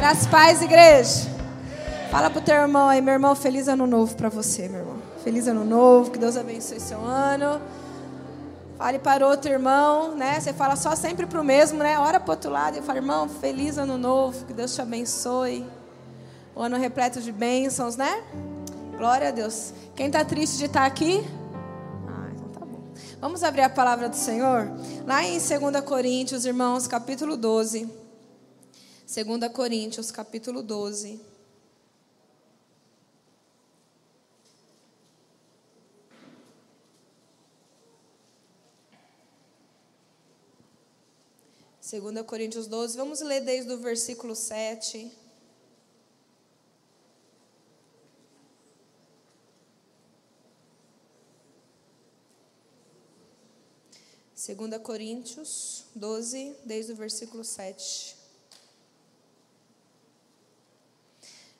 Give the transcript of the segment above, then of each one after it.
Graças paz, igreja. Fala pro teu irmão aí, meu irmão, feliz ano novo para você, meu irmão. Feliz ano novo, que Deus abençoe seu ano. Fale para outro irmão, né? Você fala só sempre pro mesmo, né? Ora pro outro lado e fala, irmão, feliz ano novo, que Deus te abençoe. O ano repleto de bênçãos, né? Glória a Deus. Quem está triste de estar tá aqui? Ah, então tá bom. Vamos abrir a palavra do Senhor? Lá em 2 Coríntios, irmãos, capítulo 12. 2 Coríntios, capítulo 12. Segunda Coríntios 12, vamos ler desde o versículo 7. Segunda Coríntios 12, desde o versículo 7.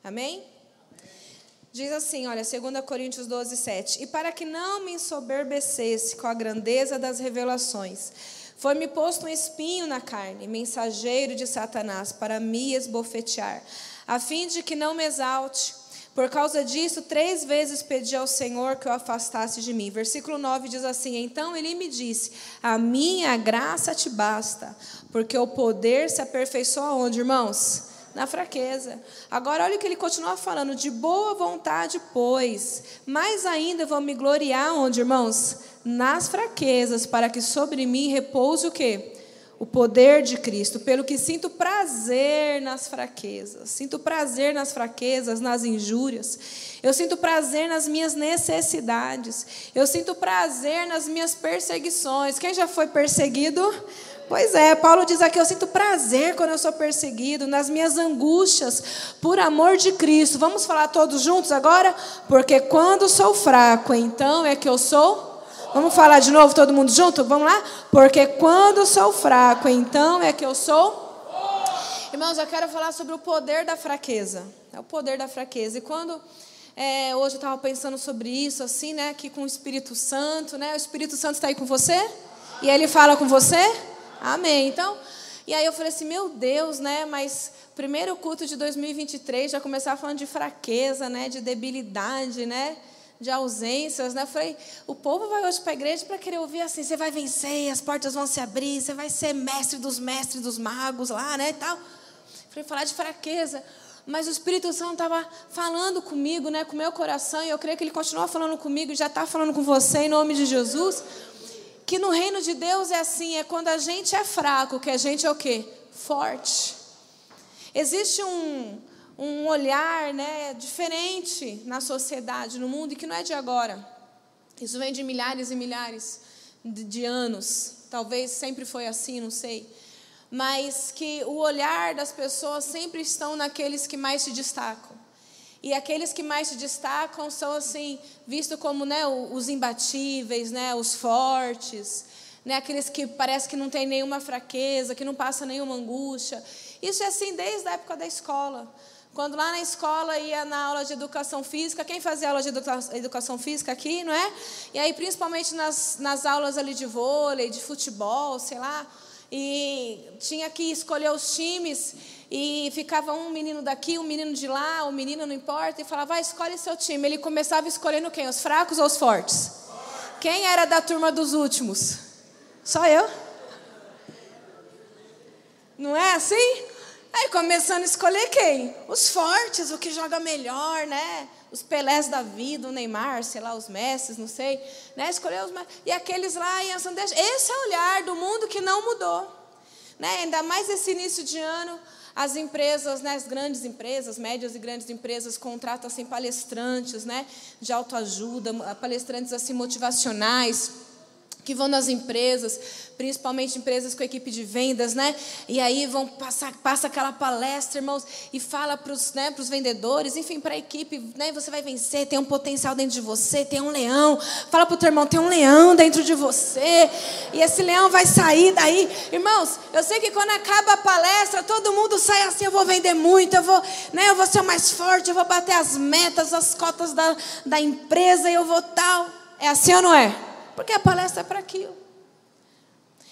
Amém? Diz assim, olha, 2 Coríntios 12, 7. E para que não me ensoberbecesse com a grandeza das revelações, foi-me posto um espinho na carne, mensageiro de Satanás, para me esbofetear, a fim de que não me exalte. Por causa disso, três vezes pedi ao Senhor que o afastasse de mim. Versículo 9 diz assim: Então ele me disse: A minha graça te basta, porque o poder se aperfeiçoa onde, irmãos? Na fraqueza. Agora, olha o que ele continua falando: de boa vontade, pois, mais ainda vou me gloriar onde, irmãos? Nas fraquezas, para que sobre mim repouse o quê? O poder de Cristo, pelo que sinto prazer nas fraquezas, sinto prazer nas fraquezas, nas injúrias, eu sinto prazer nas minhas necessidades, eu sinto prazer nas minhas perseguições. Quem já foi perseguido? Pois é, Paulo diz aqui: eu sinto prazer quando eu sou perseguido, nas minhas angústias, por amor de Cristo. Vamos falar todos juntos agora? Porque quando sou fraco, então é que eu sou. Vamos falar de novo, todo mundo junto? Vamos lá? Porque quando sou fraco, então é que eu sou. Irmãos, eu quero falar sobre o poder da fraqueza. É o poder da fraqueza. E quando é, hoje eu estava pensando sobre isso, assim, né? Aqui com o Espírito Santo, né? O Espírito Santo está aí com você? E ele fala com você? Amém. Então, e aí eu falei assim, meu Deus, né? Mas primeiro culto de 2023 já começava falando de fraqueza, né? De debilidade, né? De ausências, né? Eu falei, o povo vai hoje para a igreja para querer ouvir assim, você vai vencer, as portas vão se abrir, você vai ser mestre dos mestres dos magos lá, né? E tal. falei, falar de fraqueza. Mas o Espírito Santo estava falando comigo, né? Com meu coração, e eu creio que ele continua falando comigo, já está falando com você em nome de Jesus que no reino de Deus é assim, é quando a gente é fraco, que a gente é o quê? Forte. Existe um, um olhar né, diferente na sociedade, no mundo, e que não é de agora. Isso vem de milhares e milhares de, de anos. Talvez sempre foi assim, não sei. Mas que o olhar das pessoas sempre estão naqueles que mais se destacam. E aqueles que mais se destacam são assim vistos como né, os imbatíveis, né, os fortes, né, aqueles que parece que não tem nenhuma fraqueza, que não passa nenhuma angústia. Isso é assim desde a época da escola. Quando lá na escola ia na aula de educação física, quem fazia aula de educação física aqui, não é? E aí, principalmente nas, nas aulas ali de vôlei, de futebol, sei lá, e tinha que escolher os times e ficava um menino daqui, um menino de lá, um menino não importa, e falava, vai, escolhe seu time. Ele começava escolhendo quem? Os fracos ou os fortes? Quem era da turma dos últimos? Só eu? Não é assim? Aí começando a escolher quem? Os fortes, o que joga melhor, né? Os Pelés da vida, o Neymar, sei lá, os Messi, não sei. Né? Escolher os E aqueles lá em Ação Esse é o olhar do mundo que não mudou. Né? Ainda mais esse início de ano, as empresas, né, as grandes empresas, médias e grandes empresas contratam assim palestrantes, né, de autoajuda, palestrantes assim motivacionais que vão nas empresas, principalmente empresas com equipe de vendas, né? E aí vão passar, passa aquela palestra, irmãos, e fala para os né, vendedores, enfim, para a equipe, né? Você vai vencer, tem um potencial dentro de você, tem um leão. Fala para o teu irmão, tem um leão dentro de você. E esse leão vai sair daí. Irmãos, eu sei que quando acaba a palestra, todo mundo sai assim, eu vou vender muito, eu vou, né, eu vou ser o mais forte, eu vou bater as metas, as cotas da, da empresa, eu vou tal. É assim ou não é? Porque a palestra é para aquilo.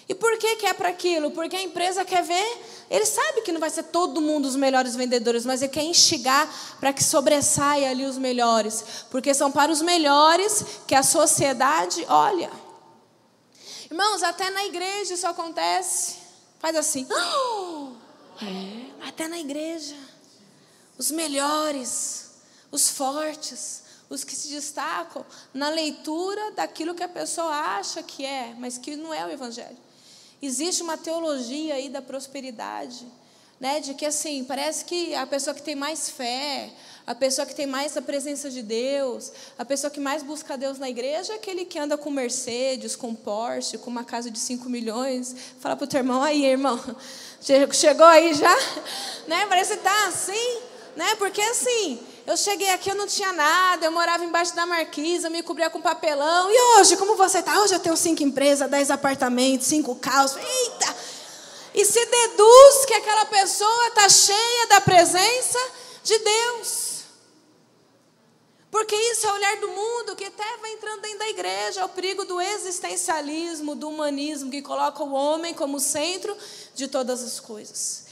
E por que, que é para aquilo? Porque a empresa quer ver, ele sabe que não vai ser todo mundo os melhores vendedores, mas ele quer instigar para que sobressaia ali os melhores. Porque são para os melhores que a sociedade olha. Irmãos, até na igreja isso acontece. Faz assim. É, até na igreja. Os melhores, os fortes, os que se destacam na leitura daquilo que a pessoa acha que é, mas que não é o evangelho. Existe uma teologia aí da prosperidade, né, de que assim, parece que a pessoa que tem mais fé, a pessoa que tem mais a presença de Deus, a pessoa que mais busca Deus na igreja é aquele que anda com Mercedes, com Porsche, com uma casa de 5 milhões. Fala para o teu irmão, aí, irmão, chegou aí já? Né? Parece que está assim, né? Porque assim, eu cheguei aqui, eu não tinha nada, eu morava embaixo da marquisa, me cobria com papelão. E hoje, como você está? Hoje eu tenho cinco empresas, dez apartamentos, cinco carros. Eita! E se deduz que aquela pessoa está cheia da presença de Deus. Porque isso é o olhar do mundo que até vai entrando dentro da igreja, é o perigo do existencialismo, do humanismo, que coloca o homem como centro de todas as coisas.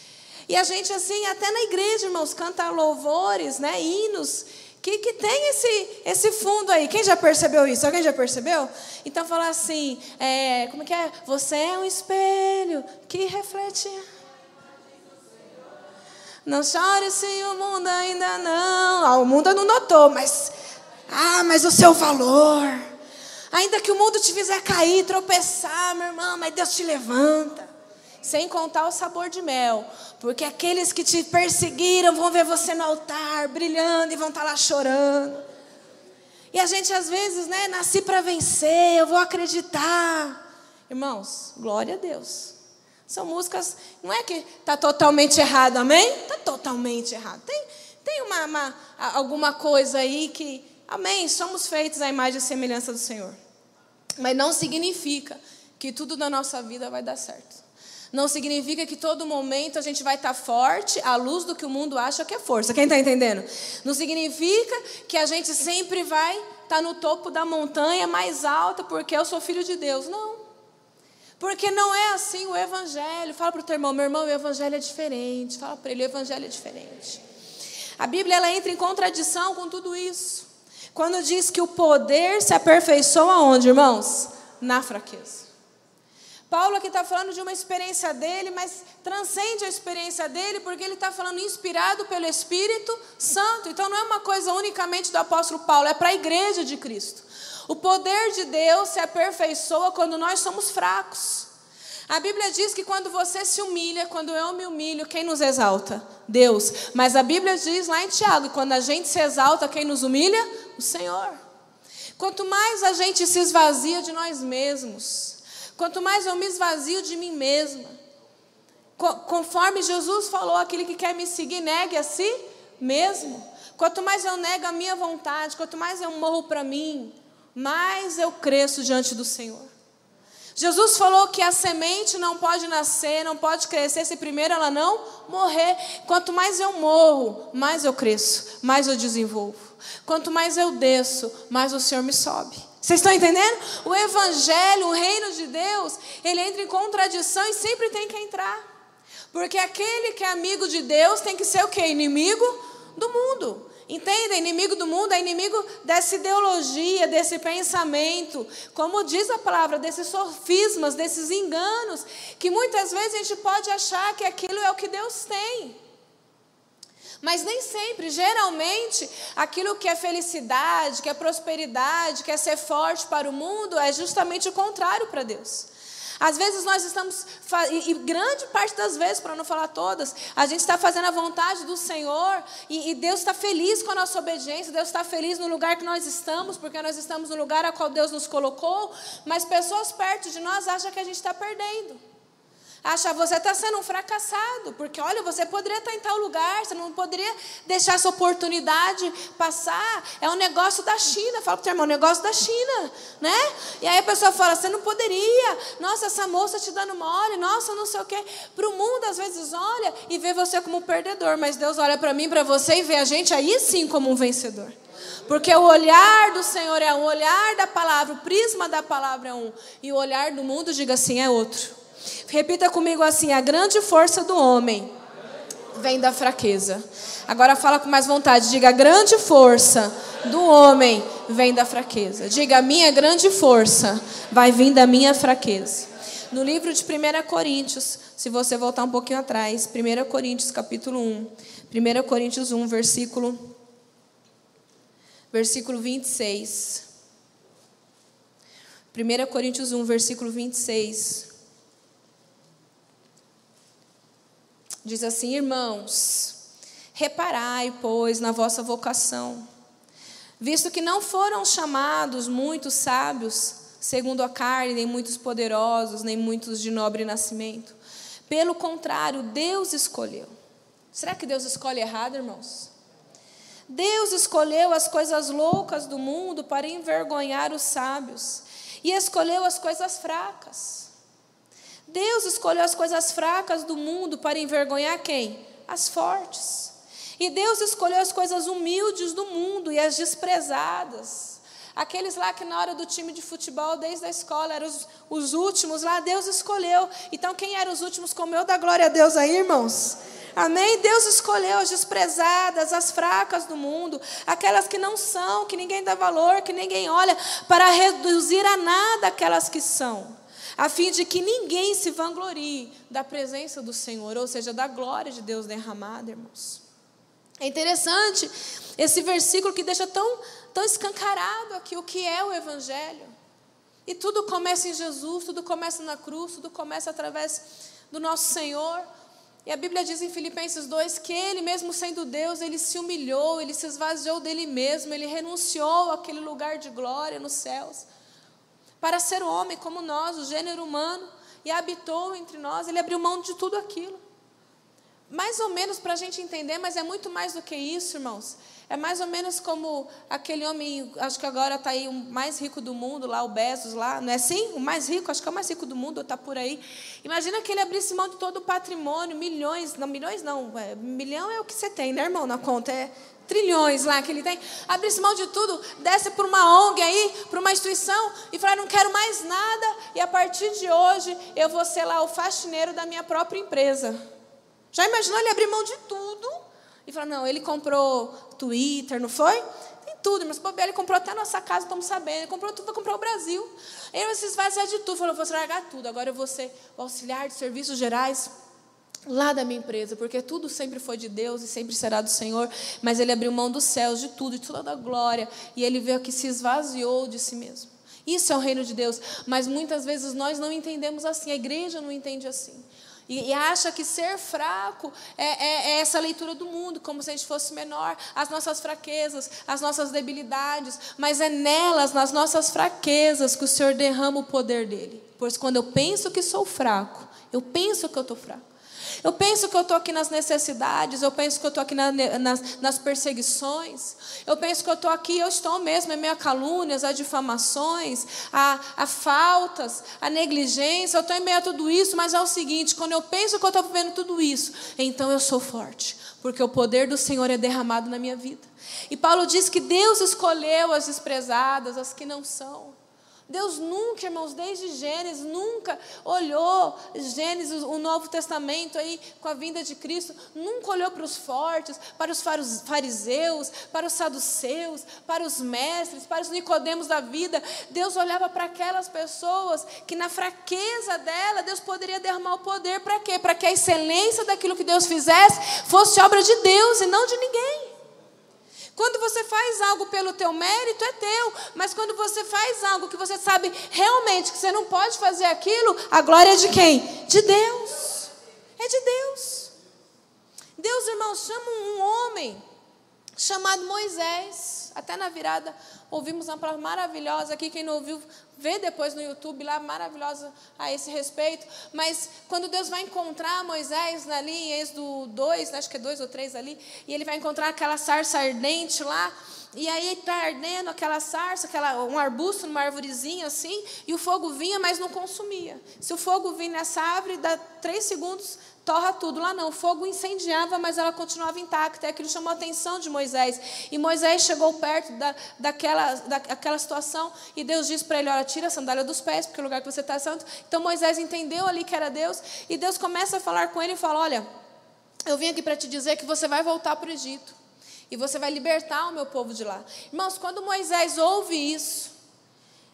E a gente, assim, até na igreja, irmãos, canta louvores, né, hinos, que, que tem esse, esse fundo aí. Quem já percebeu isso? Alguém já percebeu? Então, fala assim, é, como que é? Você é um espelho que reflete... Não chore se o mundo ainda não... Ah, o mundo não notou, mas... Ah, mas o seu valor... Ainda que o mundo te fizer cair, tropeçar, meu irmão, mas Deus te levanta. Sem contar o sabor de mel. Porque aqueles que te perseguiram vão ver você no altar, brilhando, e vão estar tá lá chorando. E a gente, às vezes, né, nasci para vencer, eu vou acreditar. Irmãos, glória a Deus. São músicas, não é que está totalmente errado, amém? Está totalmente errado. Tem, tem uma, uma, alguma coisa aí que, amém, somos feitos à imagem e semelhança do Senhor. Mas não significa que tudo na nossa vida vai dar certo. Não significa que todo momento a gente vai estar forte à luz do que o mundo acha que é força. Quem está entendendo? Não significa que a gente sempre vai estar no topo da montanha mais alta porque eu sou filho de Deus. Não. Porque não é assim o Evangelho. Fala para o teu irmão, meu irmão, o Evangelho é diferente. Fala para ele, o Evangelho é diferente. A Bíblia ela entra em contradição com tudo isso. Quando diz que o poder se aperfeiçoa onde, irmãos? Na fraqueza. Paulo aqui está falando de uma experiência dele, mas transcende a experiência dele, porque ele está falando inspirado pelo Espírito Santo. Então não é uma coisa unicamente do apóstolo Paulo, é para a igreja de Cristo. O poder de Deus se aperfeiçoa quando nós somos fracos. A Bíblia diz que quando você se humilha, quando eu me humilho, quem nos exalta? Deus. Mas a Bíblia diz lá em Tiago, quando a gente se exalta, quem nos humilha? O Senhor. Quanto mais a gente se esvazia de nós mesmos, Quanto mais eu me esvazio de mim mesma. Conforme Jesus falou, aquele que quer me seguir, negue a si mesmo. Quanto mais eu nego a minha vontade, quanto mais eu morro para mim, mais eu cresço diante do Senhor. Jesus falou que a semente não pode nascer, não pode crescer se primeiro ela não morrer. Quanto mais eu morro, mais eu cresço, mais eu desenvolvo. Quanto mais eu desço, mais o Senhor me sobe. Vocês estão entendendo? O evangelho, o reino de Deus, ele entra em contradição e sempre tem que entrar. Porque aquele que é amigo de Deus tem que ser o que? Inimigo do mundo. Entenda? Inimigo do mundo é inimigo dessa ideologia, desse pensamento, como diz a palavra, desses sofismas, desses enganos, que muitas vezes a gente pode achar que aquilo é o que Deus tem. Mas nem sempre, geralmente, aquilo que é felicidade, que é prosperidade, que é ser forte para o mundo, é justamente o contrário para Deus. Às vezes nós estamos, e grande parte das vezes, para não falar todas, a gente está fazendo a vontade do Senhor e, Deus está feliz com a nossa obediência, Deus está feliz no lugar que nós estamos, porque nós estamos no lugar a qual Deus nos colocou, mas pessoas perto de nós acham que a gente está perdendo. Acha, você está sendo um fracassado, porque olha, você poderia estar em tal lugar, você não poderia deixar essa oportunidade passar. É um negócio da China. Fala para o teu irmão, negócio da China, né? E aí a pessoa fala, você não poderia. Nossa, essa moça te dando mole, nossa, não sei o quê. Para o mundo, às vezes, olha e vê você como um perdedor, mas Deus olha para mim, para você e vê a gente aí sim como um vencedor. Porque o olhar do Senhor é um, o olhar da palavra, o prisma da palavra é um, e o olhar do mundo, diga assim, é outro. Repita comigo assim: a grande força do homem vem da fraqueza. Agora fala com mais vontade. Diga: a grande força do homem vem da fraqueza. Diga: a minha grande força vai vir da minha fraqueza. No livro de 1 Coríntios, se você voltar um pouquinho atrás, 1 Coríntios capítulo 1, 1 Coríntios 1, versículo versículo 26. 1 Coríntios 1, versículo 26. Diz assim: Irmãos, reparai, pois, na vossa vocação, visto que não foram chamados muitos sábios, segundo a carne, nem muitos poderosos, nem muitos de nobre nascimento. Pelo contrário, Deus escolheu. Será que Deus escolhe errado, irmãos? Deus escolheu as coisas loucas do mundo para envergonhar os sábios, e escolheu as coisas fracas. Deus escolheu as coisas fracas do mundo para envergonhar quem? As fortes. E Deus escolheu as coisas humildes do mundo e as desprezadas. Aqueles lá que na hora do time de futebol, desde a escola, eram os, os últimos lá, Deus escolheu. Então, quem eram os últimos como eu, da glória a Deus aí, irmãos? Amém? Deus escolheu as desprezadas, as fracas do mundo, aquelas que não são, que ninguém dá valor, que ninguém olha, para reduzir a nada aquelas que são, a fim de que ninguém se vanglorie da presença do Senhor, ou seja, da glória de Deus derramada, irmãos. É interessante esse versículo que deixa tão, tão escancarado aqui o que é o Evangelho. E tudo começa em Jesus, tudo começa na cruz, tudo começa através do nosso Senhor. E a Bíblia diz em Filipenses 2 que ele, mesmo sendo Deus, ele se humilhou, ele se esvaziou dele mesmo, ele renunciou àquele lugar de glória nos céus, para ser homem como nós, o gênero humano, e habitou entre nós, ele abriu mão de tudo aquilo. Mais ou menos para a gente entender, mas é muito mais do que isso, irmãos. É mais ou menos como aquele homem, acho que agora está aí o mais rico do mundo, lá o Bezos, lá, não é assim? O mais rico, acho que é o mais rico do mundo, está por aí. Imagina que ele abrisse mão de todo o patrimônio, milhões, não, milhões não, é, milhão é o que você tem, né, irmão, na conta, é trilhões lá que ele tem. Abrisse mão de tudo, desce para uma ONG aí, para uma instituição, e falar, não quero mais nada, e a partir de hoje eu vou ser lá o faxineiro da minha própria empresa. Já imaginou ele abrir mão de tudo? E falar, não, ele comprou Twitter, não foi? Tem tudo, mas o ele comprou até a nossa casa, estamos sabendo. Ele comprou tudo, vai comprar o Brasil. Ele se esvaziar de tudo. Falou, vou largar tudo. Agora eu vou ser o auxiliar de serviços gerais lá da minha empresa, porque tudo sempre foi de Deus e sempre será do Senhor, mas ele abriu mão dos céus, de tudo, de toda a glória, e ele veio que se esvaziou de si mesmo. Isso é o reino de Deus, mas muitas vezes nós não entendemos assim, a igreja não entende assim. E, e acha que ser fraco é, é, é, essa leitura do mundo, como se a gente fosse menor, as nossas fraquezas, as nossas debilidades, mas é nelas, nas nossas fraquezas, que o Senhor derrama o poder dele. Pois quando eu penso que sou fraco, eu penso que eu estou fraco. Eu penso que eu estou aqui nas necessidades, eu penso que eu estou aqui na, nas, nas, perseguições, eu penso que eu estou aqui, eu estou mesmo em meio a calúnias, a difamações, a, a faltas, a negligência, eu estou em meio a tudo isso, mas é o seguinte: quando eu penso que eu estou vivendo tudo isso, então eu sou forte, porque o poder do Senhor é derramado na minha vida. E Paulo diz que Deus escolheu as desprezadas, as que não são. Deus nunca, irmãos, desde Gênesis, nunca olhou Gênesis, o Novo Testamento aí com a vinda de Cristo, nunca olhou para os fortes, para os fariseus, para os saduceus, para os mestres, para os nicodemos da vida. Deus olhava para aquelas pessoas que na fraqueza dela, Deus poderia derramar o poder para quê? Para que a excelência daquilo que Deus fizesse fosse obra de Deus e não de ninguém. Quando você faz algo pelo teu mérito, é teu. Mas quando você faz algo que você sabe realmente que você não pode fazer aquilo, a glória é de quem? De Deus. É de Deus. Deus, irmãos, chama um homem chamado Moisés. Até na virada ouvimos uma palavra maravilhosa aqui. Quem não ouviu, vê depois no YouTube lá, maravilhosa a esse respeito. Mas quando Deus vai encontrar Moisés ali em Êxodo 2, acho que é 2 ou 3 ali, e ele vai encontrar aquela sarça ardente lá. E aí está ardendo aquela sarça, aquela, um arbusto, uma arvorezinha assim, e o fogo vinha, mas não consumia. Se o fogo vinha nessa árvore, dá três segundos, torra tudo. Lá não, o fogo incendiava, mas ela continuava intacta. E aquilo chamou a atenção de Moisés. E Moisés chegou perto da, daquela, daquela situação e Deus disse para ele: Olha, tira a sandália dos pés, porque o lugar que você está é santo. Então Moisés entendeu ali que era Deus. E Deus começa a falar com ele e fala: Olha, eu vim aqui para te dizer que você vai voltar para o Egito. E você vai libertar o meu povo de lá. Irmãos, quando Moisés ouve isso,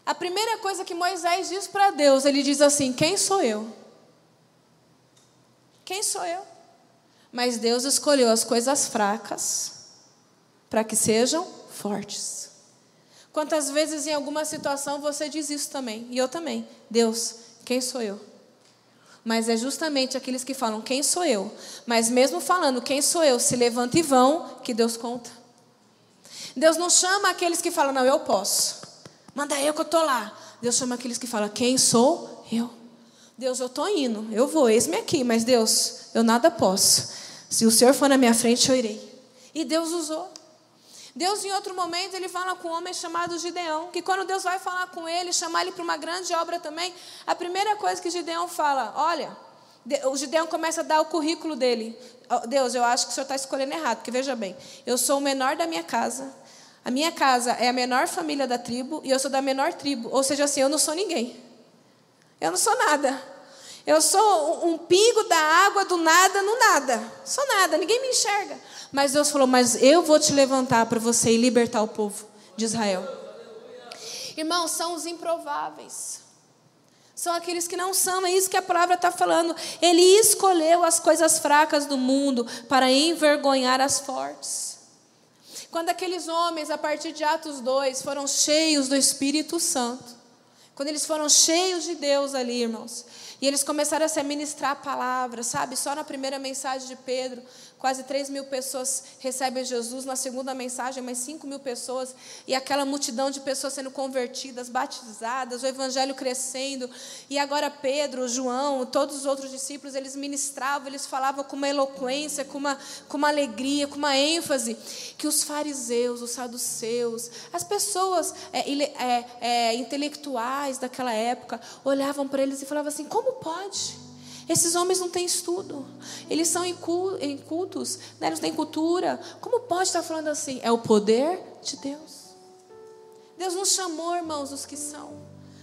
a primeira coisa que Moisés diz para Deus, ele diz assim: Quem sou eu? Quem sou eu? Mas Deus escolheu as coisas fracas para que sejam fortes. Quantas vezes em alguma situação você diz isso também? E eu também. Deus, quem sou eu? Mas é justamente aqueles que falam quem sou eu, mas mesmo falando quem sou eu, se levantam e vão, que Deus conta. Deus não chama aqueles que falam, não, eu posso. Manda eu que eu estou lá. Deus chama aqueles que falam, quem sou eu? Deus, eu estou indo, eu vou, eis-me aqui, mas Deus, eu nada posso. Se o Senhor for na minha frente, eu irei. E Deus usou. Deus, em outro momento, ele fala com um homem chamado Gideão, que quando Deus vai falar com ele, chamar ele para uma grande obra também, a primeira coisa que Gideão fala, olha, o Gideão começa a dar o currículo dele. Deus, eu acho que o senhor está escolhendo errado, porque veja bem, eu sou o menor da minha casa, a minha casa é a menor família da tribo e eu sou da menor tribo, ou seja, assim, eu não sou ninguém. Eu não sou nada. Eu sou um pingo da água do nada no nada. Sou nada, ninguém me enxerga. Mas Deus falou: Mas eu vou te levantar para você e libertar o povo de Israel. Irmãos, são os improváveis. São aqueles que não são, é isso que a palavra está falando. Ele escolheu as coisas fracas do mundo para envergonhar as fortes. Quando aqueles homens, a partir de Atos 2, foram cheios do Espírito Santo, quando eles foram cheios de Deus ali, irmãos, e eles começaram a se ministrar a palavra, sabe? Só na primeira mensagem de Pedro, quase 3 mil pessoas recebem Jesus. Na segunda mensagem, mais 5 mil pessoas. E aquela multidão de pessoas sendo convertidas, batizadas, o evangelho crescendo. E agora Pedro, João, todos os outros discípulos, eles ministravam, eles falavam com uma eloquência, com uma, com uma alegria, com uma ênfase. Que os fariseus, os saduceus, as pessoas é, é, é, intelectuais daquela época, olhavam para eles e falavam assim: como pode? Esses homens não têm estudo, eles são incultos, né? eles têm cultura. Como pode estar falando assim? É o poder de Deus. Deus não chamou, irmãos, os que são.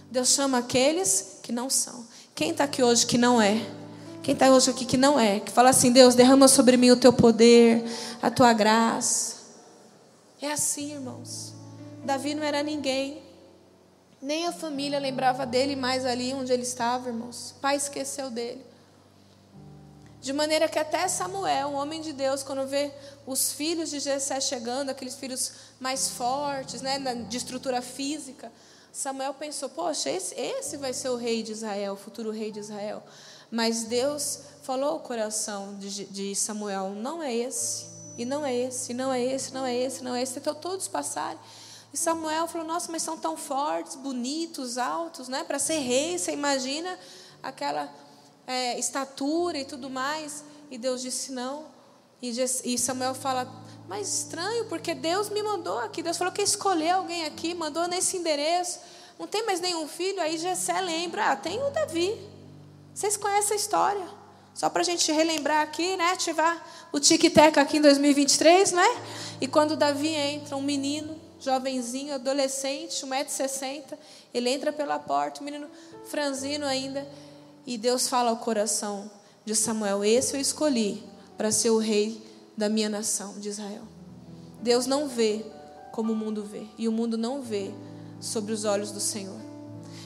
Deus chama aqueles que não são. Quem está aqui hoje que não é? Quem está hoje aqui que não é? Que fala assim: Deus, derrama sobre mim o teu poder, a tua graça. É assim, irmãos. Davi não era ninguém. Nem a família lembrava dele mais ali onde ele estava, irmãos. O pai esqueceu dele. De maneira que até Samuel, um homem de Deus, quando vê os filhos de Jessé chegando, aqueles filhos mais fortes, né, de estrutura física, Samuel pensou: poxa, esse, esse vai ser o rei de Israel, o futuro rei de Israel. Mas Deus falou ao coração de, de Samuel: não é esse, e não é esse, e não é esse, não é esse, não é esse. Então todos passarem. E Samuel falou: Nossa, mas são tão fortes, bonitos, altos, né? Para ser rei, você imagina aquela é, estatura e tudo mais. E Deus disse: Não. E Samuel fala: Mas estranho, porque Deus me mandou aqui. Deus falou que escolheu alguém aqui, mandou nesse endereço. Não tem mais nenhum filho. Aí Jessé lembra: Ah, tem o Davi. Vocês conhecem a história. Só para a gente relembrar aqui, né? Ativar o tic-tac aqui em 2023, né? E quando Davi entra, um menino jovenzinho, adolescente, 1,60m. Ele entra pela porta, o menino franzino ainda. E Deus fala ao coração de Samuel: Esse eu escolhi para ser o rei da minha nação, de Israel. Deus não vê como o mundo vê, e o mundo não vê sobre os olhos do Senhor.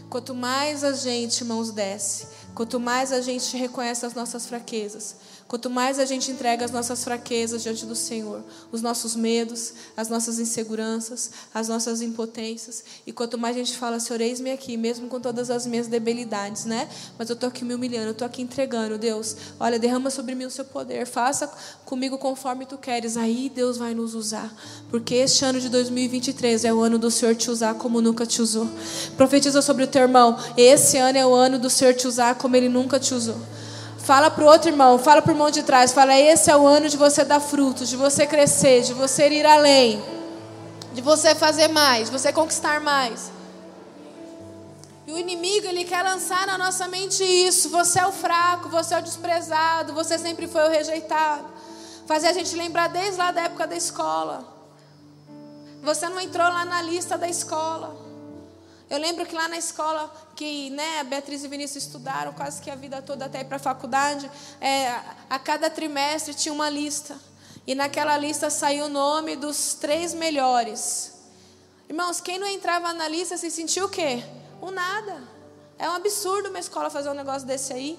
Quanto mais a gente, irmãos, desce, quanto mais a gente reconhece as nossas fraquezas, Quanto mais a gente entrega as nossas fraquezas diante do Senhor, os nossos medos, as nossas inseguranças, as nossas impotências, e quanto mais a gente fala, Senhor, eis-me aqui, mesmo com todas as minhas debilidades, né? Mas eu estou aqui me humilhando, eu estou aqui entregando, Deus. Olha, derrama sobre mim o seu poder, faça comigo conforme tu queres. Aí Deus vai nos usar, porque este ano de 2023 é o ano do Senhor te usar como nunca te usou. Profetiza sobre o teu irmão, esse ano é o ano do Senhor te usar como ele nunca te usou. Fala para o outro irmão, fala para o irmão de trás. Fala, esse é o ano de você dar frutos, de você crescer, de você ir além, de você fazer mais, de você conquistar mais. E o inimigo, ele quer lançar na nossa mente isso. Você é o fraco, você é o desprezado, você sempre foi o rejeitado. Fazer a gente lembrar desde lá da época da escola. Você não entrou lá na lista da escola. Eu lembro que lá na escola, que né, a Beatriz e Vinícius estudaram quase que a vida toda até ir para a faculdade, é, a cada trimestre tinha uma lista. E naquela lista saiu o nome dos três melhores. Irmãos, quem não entrava na lista se sentiu o quê? O nada. É um absurdo uma escola fazer um negócio desse aí.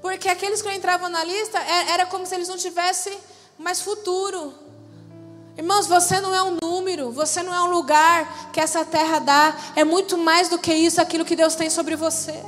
Porque aqueles que não entravam na lista é, era como se eles não tivessem mais futuro. Irmãos, você não é um número, você não é um lugar que essa terra dá. É muito mais do que isso, aquilo que Deus tem sobre você.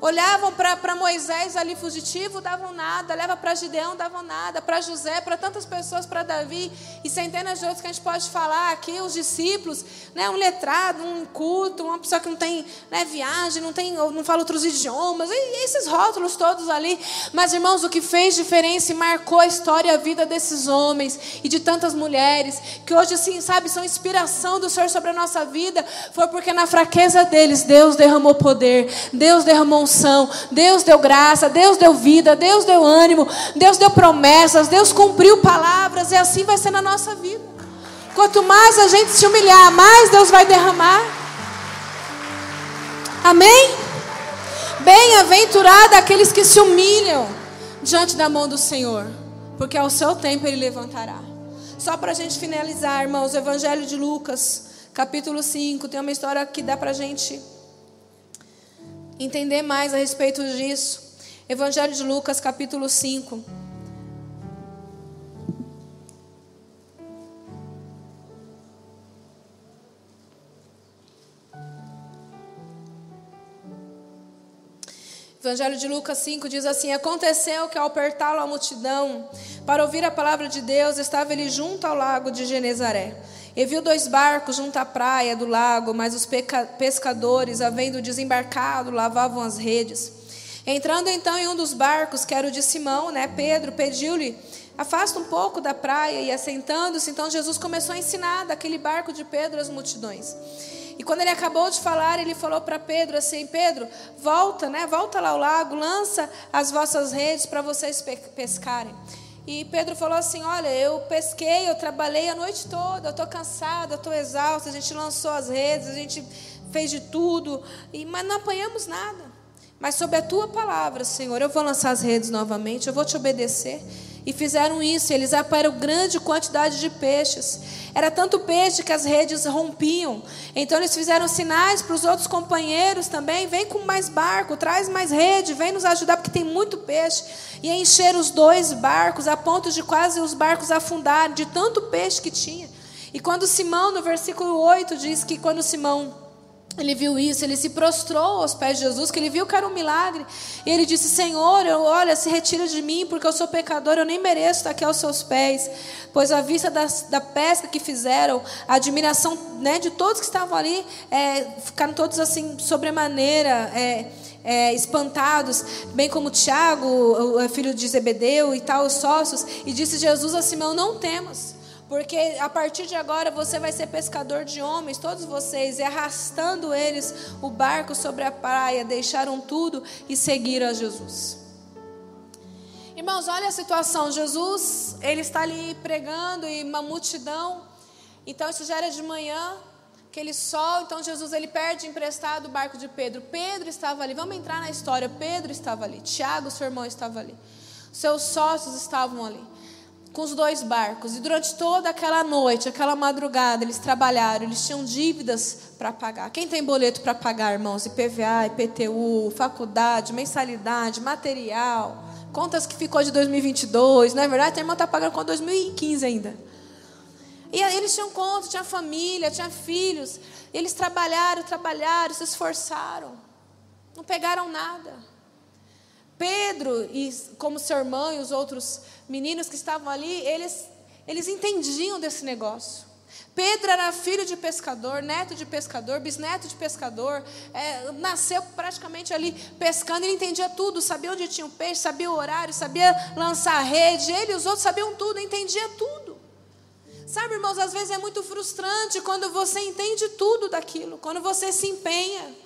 Olhavam para Moisés ali fugitivo, davam nada. Leva para Gideão, davam nada. Para José, para tantas pessoas, para Davi e centenas de outros que a gente pode falar aqui, os discípulos, né, um letrado, um culto, uma pessoa que não tem né, viagem, não, tem, não fala outros idiomas, e, e esses rótulos todos ali. Mas, irmãos, o que fez diferença e marcou a história e a vida desses homens e de tantas mulheres, que hoje, assim, sabe, são inspiração do Senhor sobre a nossa vida, foi porque na fraqueza deles, Deus derramou poder, Deus derramou unção, Deus deu graça, Deus deu vida, Deus deu ânimo, Deus deu promessas, Deus cumpriu palavras, e assim vai ser na nossa vida. Quanto mais a gente se humilhar, mais Deus vai derramar. Amém? Bem-aventurado aqueles que se humilham diante da mão do Senhor, porque ao seu tempo Ele levantará. Só para a gente finalizar, irmãos, o Evangelho de Lucas, capítulo 5, tem uma história que dá para a gente entender mais a respeito disso. Evangelho de Lucas, capítulo 5. Evangelho de Lucas 5 diz assim: Aconteceu que ao apertá-lo a multidão, para ouvir a palavra de Deus, estava ele junto ao lago de Genezaré. E viu dois barcos junto à praia do lago, mas os pescadores, havendo desembarcado, lavavam as redes. Entrando então em um dos barcos, que era o de Simão, né, Pedro pediu-lhe: afasta um pouco da praia e assentando-se, então Jesus começou a ensinar daquele barco de Pedro as multidões. E quando ele acabou de falar, ele falou para Pedro assim: Pedro, volta, né? Volta lá ao lago, lança as vossas redes para vocês pescarem. E Pedro falou assim: Olha, eu pesquei, eu trabalhei a noite toda, eu estou cansada, eu estou exausta. A gente lançou as redes, a gente fez de tudo, e, mas não apanhamos nada. Mas sob a tua palavra, Senhor, eu vou lançar as redes novamente, eu vou te obedecer. E fizeram isso, eles apanharam grande quantidade de peixes. Era tanto peixe que as redes rompiam. Então eles fizeram sinais para os outros companheiros também: vem com mais barco, traz mais rede, vem nos ajudar, porque tem muito peixe. E encheram os dois barcos, a ponto de quase os barcos afundarem, de tanto peixe que tinha. E quando Simão, no versículo 8, diz que quando Simão ele viu isso, ele se prostrou aos pés de Jesus, que ele viu que era um milagre. E ele disse: Senhor, eu, olha, se retira de mim, porque eu sou pecador, eu nem mereço estar aqui aos seus pés. Pois à vista da pesca que fizeram, a admiração né, de todos que estavam ali, é, ficaram todos assim, sobremaneira. É, é, espantados, bem como Tiago, o filho de Zebedeu e tal, os sócios, e disse Jesus a Simão: Não temas. Porque a partir de agora você vai ser pescador de homens, todos vocês, e arrastando eles o barco sobre a praia, deixaram tudo e seguiram a Jesus. Irmãos, olha a situação. Jesus, ele está ali pregando e uma multidão. Então isso já era de manhã, aquele sol. Então Jesus ele perde emprestado o barco de Pedro. Pedro estava ali. Vamos entrar na história. Pedro estava ali. Tiago, seu irmão, estava ali. Seus sócios estavam ali com os dois barcos. E durante toda aquela noite, aquela madrugada, eles trabalharam, eles tinham dívidas para pagar. Quem tem boleto para pagar, irmãos? IPVA, IPTU, faculdade, mensalidade, material, contas que ficou de 2022, não é verdade? A irmã está pagando com 2015 ainda. E eles tinham conta, tinha família, tinha filhos. Eles trabalharam, trabalharam, se esforçaram. Não pegaram nada. Pedro, e como seu irmão e os outros meninos que estavam ali, eles, eles entendiam desse negócio. Pedro era filho de pescador, neto de pescador, bisneto de pescador, é, nasceu praticamente ali pescando, ele entendia tudo, sabia onde tinha o peixe, sabia o horário, sabia lançar a rede, ele e os outros sabiam tudo, entendia tudo. Sabe, irmãos, às vezes é muito frustrante quando você entende tudo daquilo, quando você se empenha.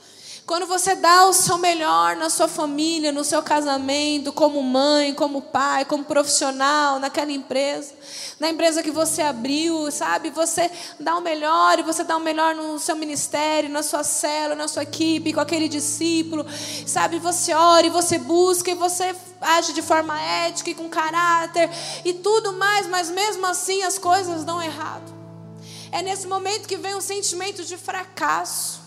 Quando você dá o seu melhor na sua família, no seu casamento, como mãe, como pai, como profissional, naquela empresa, na empresa que você abriu, sabe? Você dá o melhor e você dá o melhor no seu ministério, na sua célula, na sua equipe, com aquele discípulo, sabe? Você ora e você busca e você age de forma ética e com caráter e tudo mais, mas mesmo assim as coisas dão errado. É nesse momento que vem um sentimento de fracasso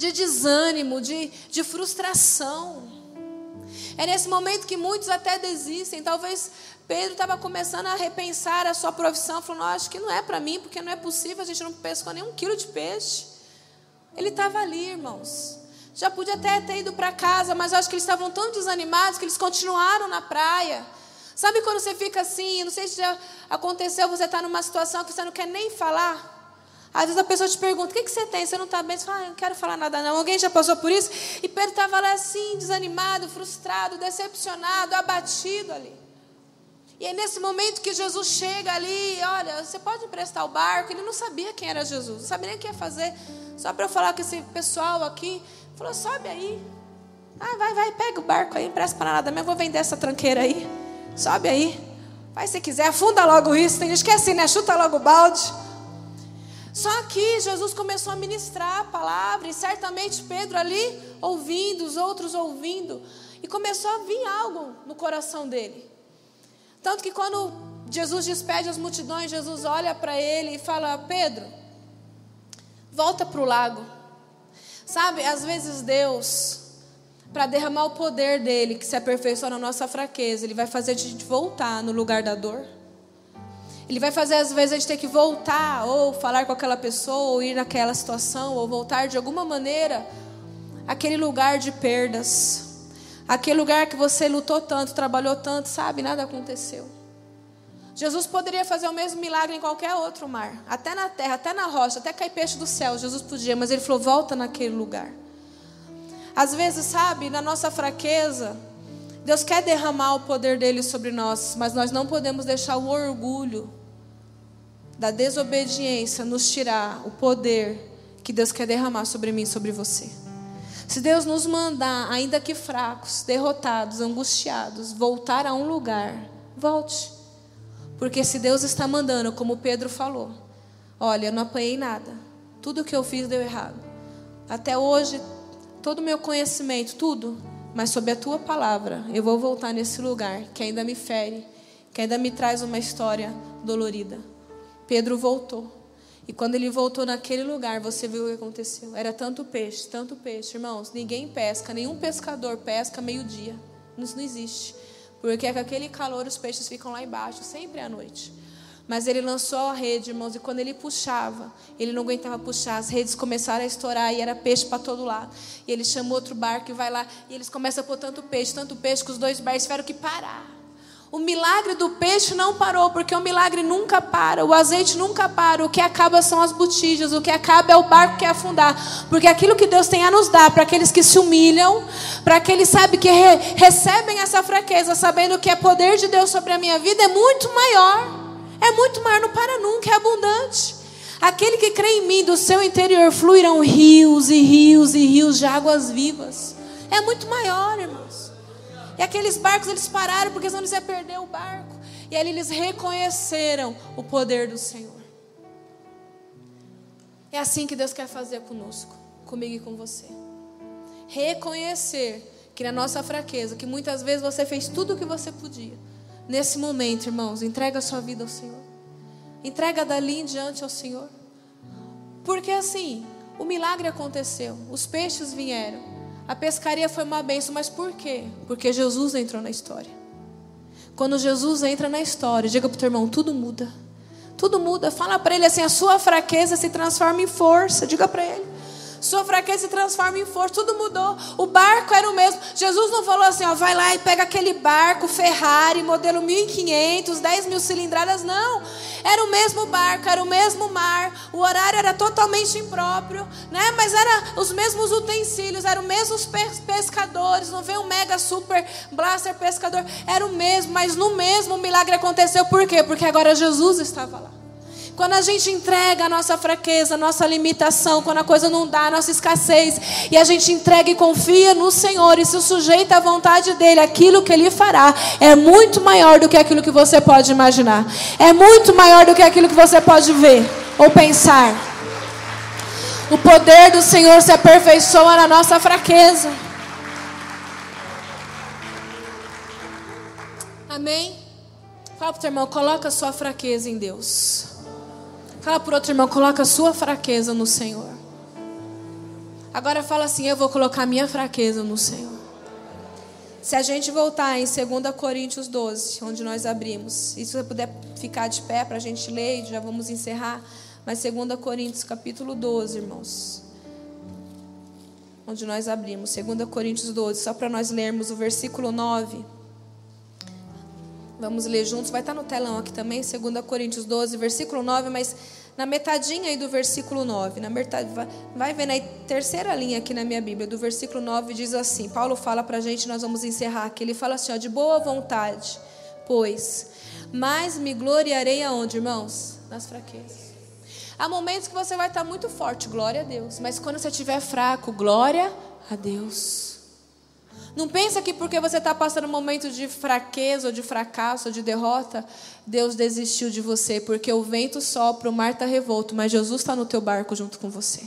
de desânimo, de, de frustração. É nesse momento que muitos até desistem. Talvez Pedro estava começando a repensar a sua profissão, falando: acho que não é para mim, porque não é possível, a gente não pescou nem um quilo de peixe. Ele estava ali, irmãos. Já podia até ter ido para casa, mas acho que eles estavam tão desanimados que eles continuaram na praia. Sabe quando você fica assim, não sei se já aconteceu, você está numa situação que você não quer nem falar? Às vezes a pessoa te pergunta: o que, que você tem? Você não está bem? Você fala: ah, não quero falar nada, não. Alguém já passou por isso? E Pedro estava lá assim, desanimado, frustrado, decepcionado, abatido ali. E é nesse momento que Jesus chega ali, olha, você pode emprestar o barco. Ele não sabia quem era Jesus, não sabia nem o que ia fazer. Só para eu falar com esse pessoal aqui, falou: sobe aí. Ah, vai, vai, pega o barco aí, empresta para nada mesmo, vou vender essa tranqueira aí. Sobe aí. Faz se quiser, afunda logo isso. Tem gente que é assim, né? Chuta logo o balde. Só que Jesus começou a ministrar a palavra, e certamente Pedro ali ouvindo, os outros ouvindo, e começou a vir algo no coração dele. Tanto que quando Jesus despede as multidões, Jesus olha para ele e fala: Pedro, volta para o lago. Sabe, às vezes Deus, para derramar o poder dele, que se aperfeiçoa na nossa fraqueza, ele vai fazer a gente voltar no lugar da dor. Ele vai fazer, às vezes, a gente ter que voltar, ou falar com aquela pessoa, ou ir naquela situação, ou voltar de alguma maneira aquele lugar de perdas. Aquele lugar que você lutou tanto, trabalhou tanto, sabe? Nada aconteceu. Jesus poderia fazer o mesmo milagre em qualquer outro mar, até na terra, até na rocha, até cair peixe do céu. Jesus podia, mas ele falou: volta naquele lugar. Às vezes, sabe, na nossa fraqueza, Deus quer derramar o poder dele sobre nós, mas nós não podemos deixar o orgulho da desobediência nos tirar o poder que Deus quer derramar sobre mim e sobre você. Se Deus nos mandar, ainda que fracos, derrotados, angustiados, voltar a um lugar, volte. Porque se Deus está mandando, como Pedro falou, olha, eu não apanhei nada. Tudo que eu fiz deu errado. Até hoje, todo o meu conhecimento, tudo, mas sob a tua palavra, eu vou voltar nesse lugar que ainda me fere, que ainda me traz uma história dolorida. Pedro voltou. E quando ele voltou naquele lugar, você viu o que aconteceu. Era tanto peixe, tanto peixe. Irmãos, ninguém pesca, nenhum pescador pesca meio-dia. Isso não existe. Porque é com aquele calor os peixes ficam lá embaixo, sempre à noite. Mas ele lançou a rede, irmãos, e quando ele puxava, ele não aguentava puxar, as redes começaram a estourar e era peixe para todo lado. E ele chamou outro barco e vai lá, e eles começam a pôr tanto peixe, tanto peixe, que os dois barcos tiveram que parar. O milagre do peixe não parou, porque o milagre nunca para, o azeite nunca para, o que acaba são as botijas, o que acaba é o barco que afundar. Porque aquilo que Deus tem a nos dar para aqueles que se humilham, para aqueles sabe que re recebem essa fraqueza, sabendo que é poder de Deus sobre a minha vida, é muito maior. É muito maior, não para nunca, é abundante. Aquele que crê em mim, do seu interior fluirão rios e rios e rios de águas vivas. É muito maior, irmãos. E aqueles barcos eles pararam porque senão eles iam perder o barco. E ali eles reconheceram o poder do Senhor. É assim que Deus quer fazer conosco, comigo e com você. Reconhecer que na nossa fraqueza, que muitas vezes você fez tudo o que você podia. Nesse momento, irmãos, entrega a sua vida ao Senhor. Entrega dali em diante ao Senhor. Porque assim, o milagre aconteceu, os peixes vieram. A pescaria foi uma benção, mas por quê? Porque Jesus entrou na história. Quando Jesus entra na história, diga para o teu irmão, tudo muda. Tudo muda. Fala para ele assim: a sua fraqueza se transforma em força. Diga para ele. Sua fraqueza se transforma em força. Tudo mudou. O barco era o mesmo. Jesus não falou assim, ó, vai lá e pega aquele barco Ferrari, modelo 1500, 10 mil cilindradas. Não. Era o mesmo barco, era o mesmo mar. O horário era totalmente impróprio, né? Mas era os mesmos utensílios, eram os mesmos pescadores. Não veio um mega super blaster pescador. Era o mesmo, mas no mesmo o milagre aconteceu. Por quê? Porque agora Jesus estava lá. Quando a gente entrega a nossa fraqueza, a nossa limitação, quando a coisa não dá, a nossa escassez, e a gente entrega e confia no Senhor e se sujeita à vontade dEle, aquilo que Ele fará é muito maior do que aquilo que você pode imaginar, é muito maior do que aquilo que você pode ver ou pensar. O poder do Senhor se aperfeiçoa na nossa fraqueza. Amém? Fala teu irmão, coloca a sua fraqueza em Deus. Fala por outro irmão, coloca a sua fraqueza no Senhor. Agora fala assim: eu vou colocar a minha fraqueza no Senhor. Se a gente voltar em 2 Coríntios 12, onde nós abrimos, e se você puder ficar de pé para a gente ler, já vamos encerrar. Mas 2 Coríntios capítulo 12, irmãos. Onde nós abrimos, 2 Coríntios 12, só para nós lermos o versículo 9. Vamos ler juntos, vai estar no telão aqui também, 2 Coríntios 12, versículo 9, mas na metadinha aí do versículo 9, na metade, vai ver na terceira linha aqui na minha Bíblia, do versículo 9 diz assim: Paulo fala para a gente, nós vamos encerrar aqui. Ele fala assim: ó, de boa vontade, pois, mas me gloriarei aonde, irmãos? Nas fraquezas. Há momentos que você vai estar muito forte, glória a Deus, mas quando você estiver fraco, glória a Deus. Não pensa que porque você está passando um momento de fraqueza, ou de fracasso, ou de derrota, Deus desistiu de você, porque o vento sopra, o mar está revolto, mas Jesus está no teu barco junto com você.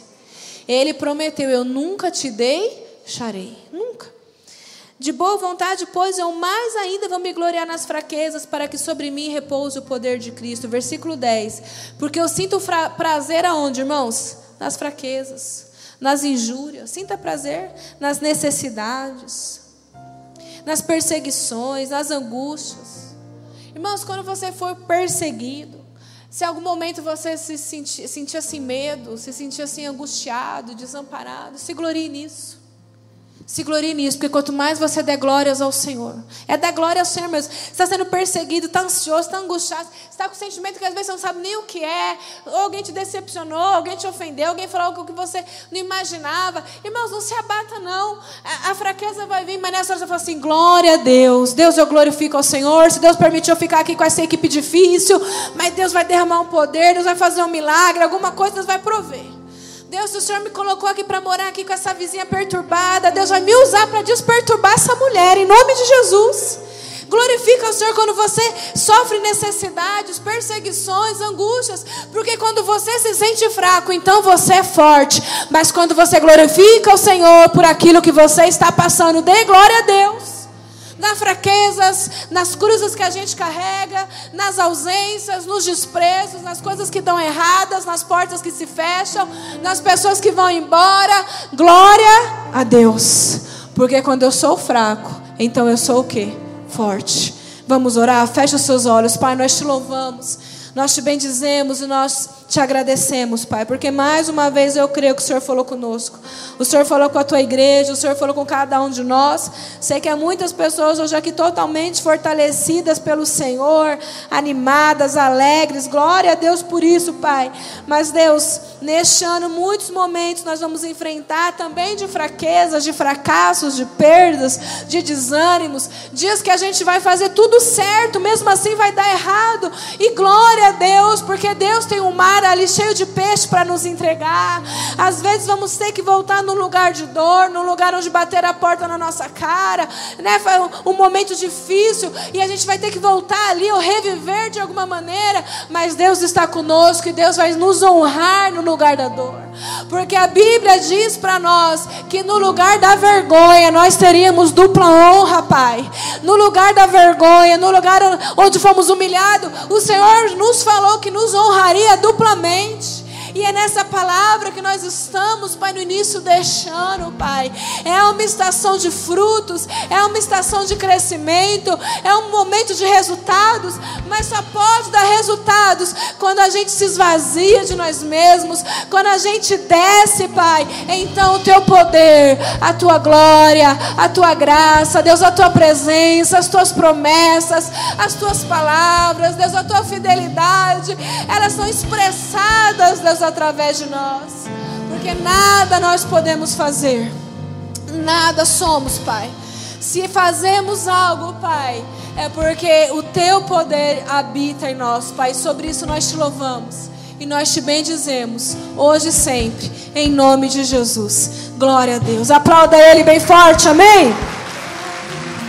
Ele prometeu: Eu nunca te deixarei. Nunca. De boa vontade, pois eu mais ainda vou me gloriar nas fraquezas, para que sobre mim repouse o poder de Cristo. Versículo 10. Porque eu sinto prazer aonde, irmãos? Nas fraquezas nas injúrias, sinta prazer nas necessidades, nas perseguições, nas angústias. Irmãos, quando você for perseguido, se em algum momento você se sentia, sentia assim medo, se sentia assim angustiado, desamparado, se glorie nisso. Se glorie nisso, porque quanto mais você der glórias ao Senhor, é dar glória ao Senhor mesmo. Você está sendo perseguido, está ansioso, está angustiado, está com sentimento que às vezes você não sabe nem o que é, ou alguém te decepcionou, alguém te ofendeu, alguém falou algo que você não imaginava. Irmãos, não se abata, não. A, a fraqueza vai vir, mas nessa hora você fala assim: glória a Deus. Deus, eu glorifico ao Senhor. Se Deus permitiu eu ficar aqui com essa equipe difícil, mas Deus vai derramar um poder, Deus vai fazer um milagre, alguma coisa Deus vai prover. Deus, se o Senhor me colocou aqui para morar aqui com essa vizinha perturbada, Deus vai me usar para desperturbar essa mulher, em nome de Jesus. Glorifica o Senhor quando você sofre necessidades, perseguições, angústias, porque quando você se sente fraco, então você é forte. Mas quando você glorifica o Senhor por aquilo que você está passando, dê glória a Deus nas fraquezas, nas cruzes que a gente carrega, nas ausências, nos desprezos, nas coisas que dão erradas, nas portas que se fecham, nas pessoas que vão embora. Glória a Deus. Porque quando eu sou fraco, então eu sou o quê? Forte. Vamos orar? Fecha os seus olhos, Pai, nós te louvamos. Nós te bendizemos e nós te agradecemos, Pai, porque mais uma vez eu creio que o Senhor falou conosco. O Senhor falou com a tua igreja, o Senhor falou com cada um de nós. Sei que há muitas pessoas hoje aqui totalmente fortalecidas pelo Senhor, animadas, alegres. Glória a Deus por isso, Pai. Mas, Deus, neste ano, muitos momentos nós vamos enfrentar também de fraquezas, de fracassos, de perdas, de desânimos. Dias que a gente vai fazer tudo certo, mesmo assim vai dar errado. E glória a Deus, porque Deus tem um mar ali cheio de peixe para nos entregar. Às vezes vamos ter que voltar num lugar de dor, num lugar onde bater a porta na nossa cara, né? Foi um, um momento difícil e a gente vai ter que voltar ali ou reviver de alguma maneira, mas Deus está conosco e Deus vai nos honrar no lugar da dor. Porque a Bíblia diz para nós que no lugar da vergonha nós teríamos dupla honra, Pai. No lugar da vergonha, no lugar onde fomos humilhados, o Senhor nos falou que nos honraria duplamente. E é nessa palavra que nós estamos, Pai, no início deste ano, Pai. É uma estação de frutos, é uma estação de crescimento, é um momento de resultados, mas só pode dar resultados quando a gente se esvazia de nós mesmos, quando a gente desce, Pai. Então o teu poder, a tua glória, a tua graça, Deus, a tua presença, as tuas promessas, as tuas palavras, Deus, a tua fidelidade, elas são expressadas, Deus, através de nós. Porque nada nós podemos fazer, nada somos, Pai. Se fazemos algo, Pai, é porque o teu poder habita em nós, Pai. Sobre isso nós te louvamos e nós te bendizemos, hoje e sempre, em nome de Jesus. Glória a Deus. Aplauda Ele bem forte, amém?